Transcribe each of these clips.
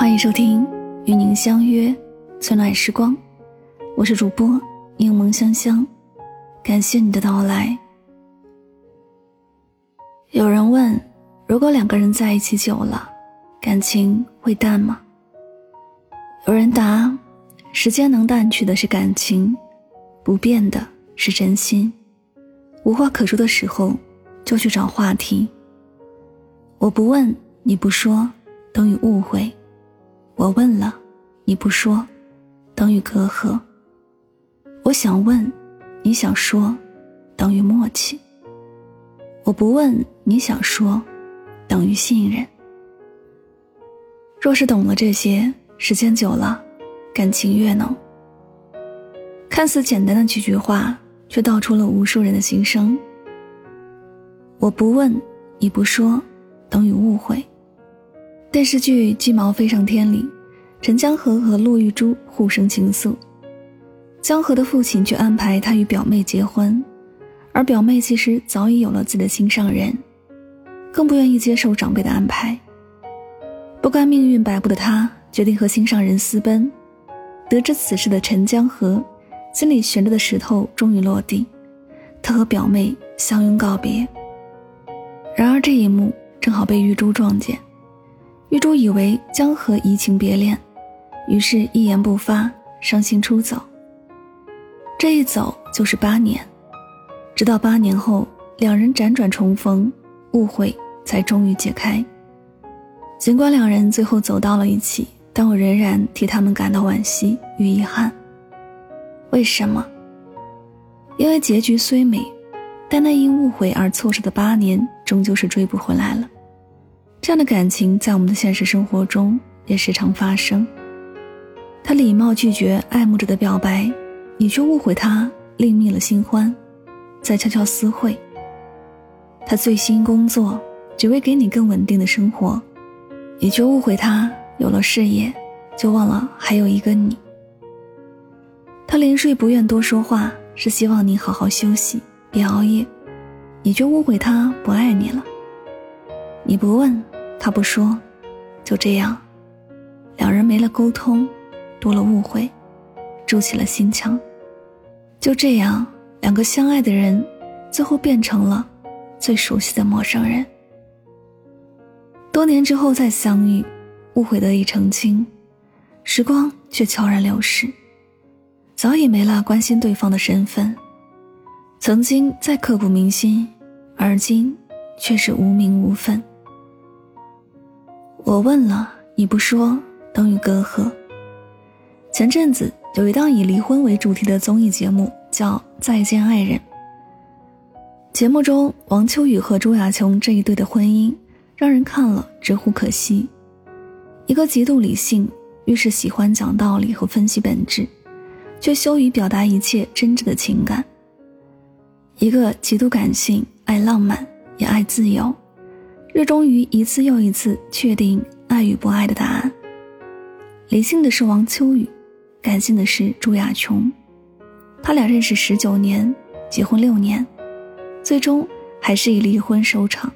欢迎收听《与您相约最暖时光》，我是主播柠檬香香，感谢你的到来。有人问：如果两个人在一起久了，感情会淡吗？有人答：时间能淡去的是感情，不变的是真心。无话可说的时候，就去找话题。我不问，你不说，等于误会；我问了，你不说，等于隔阂。我想问，你想说，等于默契。我不问，你想说，等于信任。若是懂了这些，时间久了，感情越浓。看似简单的几句话，却道出了无数人的心声。我不问，你不说，等于误会。电视剧《鸡毛飞上天》里，陈江河和陆玉珠互生情愫，江河的父亲却安排他与表妹结婚。而表妹其实早已有了自己的心上人，更不愿意接受长辈的安排。不甘命运摆布的他，决定和心上人私奔。得知此事的陈江河，心里悬着的石头终于落地，他和表妹相拥告别。然而这一幕正好被玉珠撞见，玉珠以为江河移情别恋，于是一言不发，伤心出走。这一走就是八年。直到八年后，两人辗转重逢，误会才终于解开。尽管两人最后走到了一起，但我仍然替他们感到惋惜与遗憾。为什么？因为结局虽美，但那因误会而错失的八年，终究是追不回来了。这样的感情在我们的现实生活中也时常发生。他礼貌拒绝爱慕者的表白，你却误会他另觅了新欢。在悄悄私会。他醉心工作，只为给你更稳定的生活，你却误会他有了事业，就忘了还有一个你。他临睡不愿多说话，是希望你好好休息，别熬夜，你却误会他不爱你了。你不问，他不说，就这样，两人没了沟通，多了误会，筑起了心墙，就这样。两个相爱的人，最后变成了最熟悉的陌生人。多年之后再相遇，误会得以澄清，时光却悄然流逝，早已没了关心对方的身份。曾经再刻骨铭心，而今却是无名无份。我问了你不说，等于隔阂。前阵子有一档以离婚为主题的综艺节目。叫《再见爱人》。节目中，王秋雨和朱亚琼这一对的婚姻，让人看了直呼可惜。一个极度理性，越是喜欢讲道理和分析本质，却羞于表达一切真挚的情感；一个极度感性，爱浪漫也爱自由，热衷于一次又一次确定爱与不爱的答案。理性的是王秋雨，感性的是朱亚琼。他俩认识十九年，结婚六年，最终还是以离婚收场。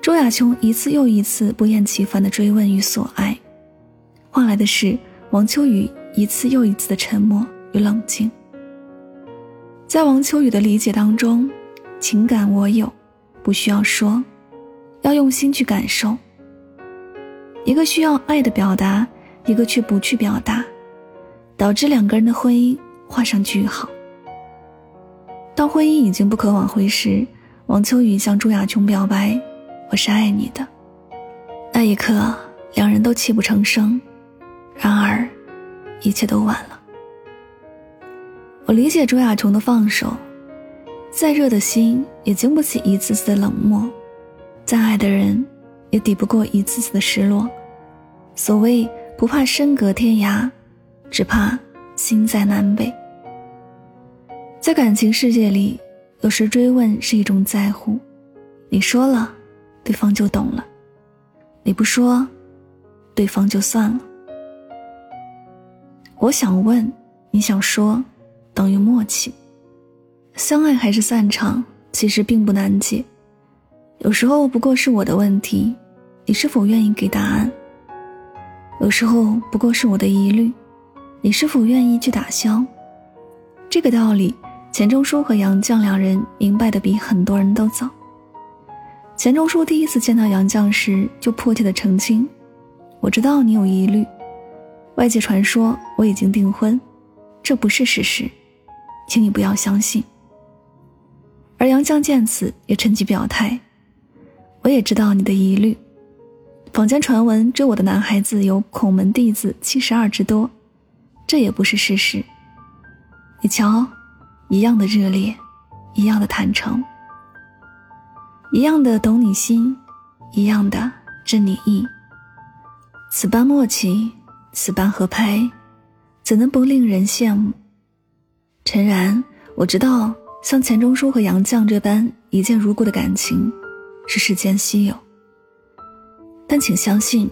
周亚琼一次又一次不厌其烦的追问与索爱，换来的是王秋雨一次又一次的沉默与冷静。在王秋雨的理解当中，情感我有，不需要说，要用心去感受。一个需要爱的表达，一个却不去表达，导致两个人的婚姻。画上句号。当婚姻已经不可挽回时，王秋雨向朱亚琼表白：“我是爱你的。”那一刻，两人都泣不成声。然而，一切都晚了。我理解朱亚琼的放手，再热的心也经不起一次次的冷漠，再爱的人也抵不过一次次的失落。所谓不怕身隔天涯，只怕……心在南北，在感情世界里，有时追问是一种在乎。你说了，对方就懂了；你不说，对方就算了。我想问，你想说，等于默契。相爱还是散场，其实并不难解。有时候不过是我的问题，你是否愿意给答案？有时候不过是我的疑虑，你是否愿意去打消？这个道理，钱钟书和杨绛两人明白的比很多人都早。钱钟书第一次见到杨绛时，就迫切的澄清：“我知道你有疑虑，外界传说我已经订婚，这不是事实，请你不要相信。”而杨绛见此也趁机表态：“我也知道你的疑虑，坊间传闻追我的男孩子有孔门弟子七十二之多，这也不是事实。你瞧，一样的热烈，一样的坦诚，一样的懂你心，一样的知你意。此般默契，此般合拍，怎能不令人羡慕？诚然，我知道。”像钱钟书和杨绛这般一见如故的感情，是世间稀有。但请相信，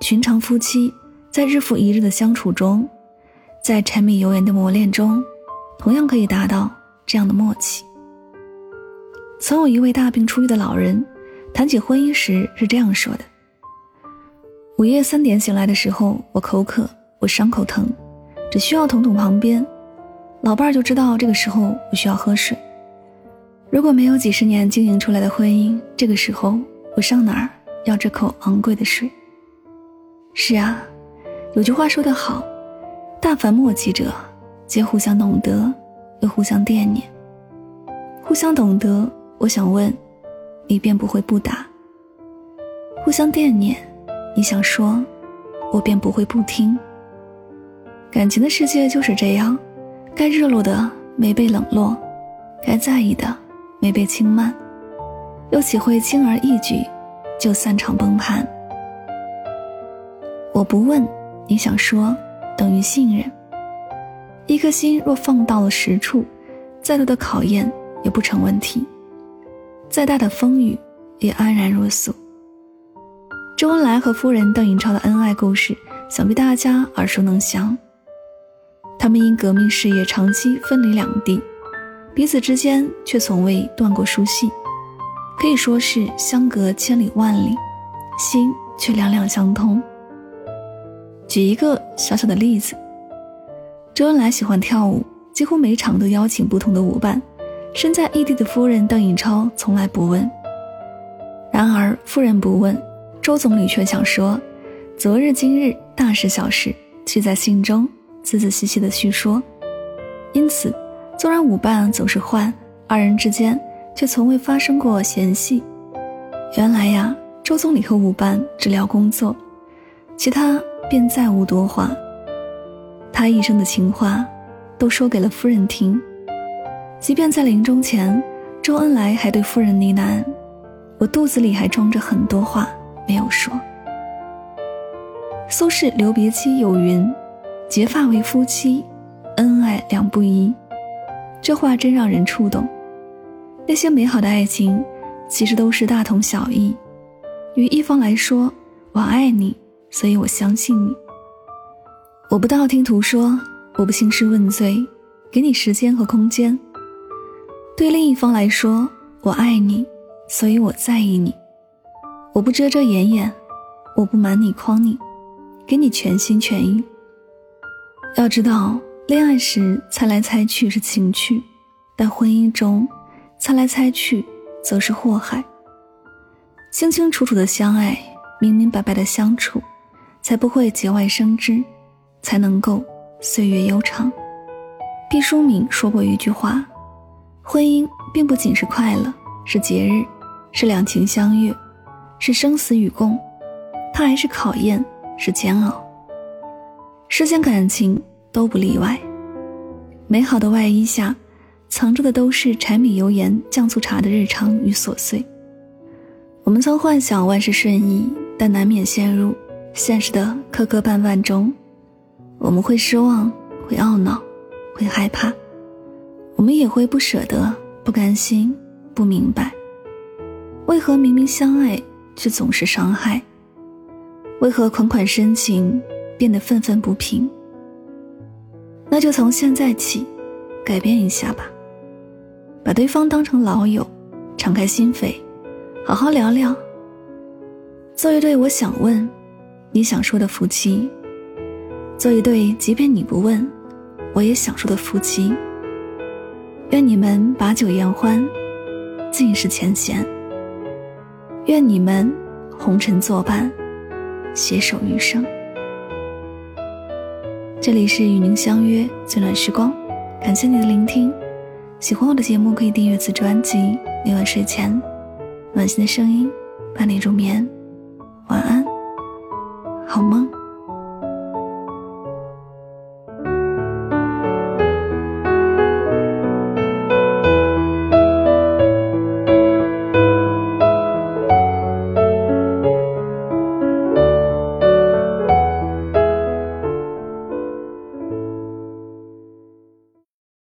寻常夫妻在日复一日的相处中，在柴米油盐的磨练中，同样可以达到这样的默契。曾有一位大病初愈的老人，谈起婚姻时是这样说的：“午夜三点醒来的时候，我口渴，我伤口疼，只需要捅捅旁边。”老伴儿就知道这个时候我需要喝水。如果没有几十年经营出来的婚姻，这个时候我上哪儿要这口昂贵的水？是啊，有句话说得好：“大凡默契者，皆互相懂得，又互相惦念。互相懂得，我想问，你便不会不答；互相惦念，你想说，我便不会不听。感情的世界就是这样。”该热络的没被冷落，该在意的没被轻慢，又岂会轻而易举就散场崩盘？我不问，你想说，等于信任。一颗心若放到了实处，再多的考验也不成问题，再大的风雨也安然若素。周恩来和夫人邓颖超的恩爱故事，想必大家耳熟能详。他们因革命事业长期分离两地，彼此之间却从未断过书信，可以说是相隔千里万里，心却两两相通。举一个小小的例子，周恩来喜欢跳舞，几乎每场都邀请不同的舞伴。身在异地的夫人邓颖超从来不问。然而夫人不问，周总理却想说：昨日今日，大事小事，记在心中。仔仔细细的叙说，因此，纵然舞伴总是换，二人之间却从未发生过嫌隙。原来呀，周总理和舞伴只聊工作，其他便再无多话。他一生的情话，都说给了夫人听。即便在临终前，周恩来还对夫人呢喃：“我肚子里还装着很多话没有说。”苏轼留别期有云。结发为夫妻，恩爱两不疑。这话真让人触动。那些美好的爱情，其实都是大同小异。于一方来说，我爱你，所以我相信你。我不道听途说，我不兴师问罪，给你时间和空间。对另一方来说，我爱你，所以我在意你。我不遮遮掩掩，我不瞒你诓你，给你全心全意。要知道，恋爱时猜来猜去是情趣，但婚姻中猜来猜去则是祸害。清清楚楚的相爱，明明白白的相处，才不会节外生枝，才能够岁月悠长。毕淑敏说过一句话：“婚姻并不仅是快乐，是节日，是两情相悦，是生死与共，它还是考验，是煎熬。”世间感情都不例外，美好的外衣下，藏着的都是柴米油盐酱醋茶的日常与琐碎。我们曾幻想万事顺意，但难免陷入现实的磕磕绊绊中。我们会失望，会懊恼，会害怕，我们也会不舍得，不甘心，不明白，为何明明相爱，却总是伤害？为何款款深情？变得愤愤不平，那就从现在起改变一下吧，把对方当成老友，敞开心扉，好好聊聊。做一对我想问，你想说的夫妻，做一对即便你不问，我也想说的夫妻。愿你们把酒言欢，尽是前嫌。愿你们红尘作伴，携手余生。这里是与您相约最暖时光，感谢你的聆听。喜欢我的节目，可以订阅此专辑。每晚睡前，暖心的声音伴你入眠。晚安，好梦。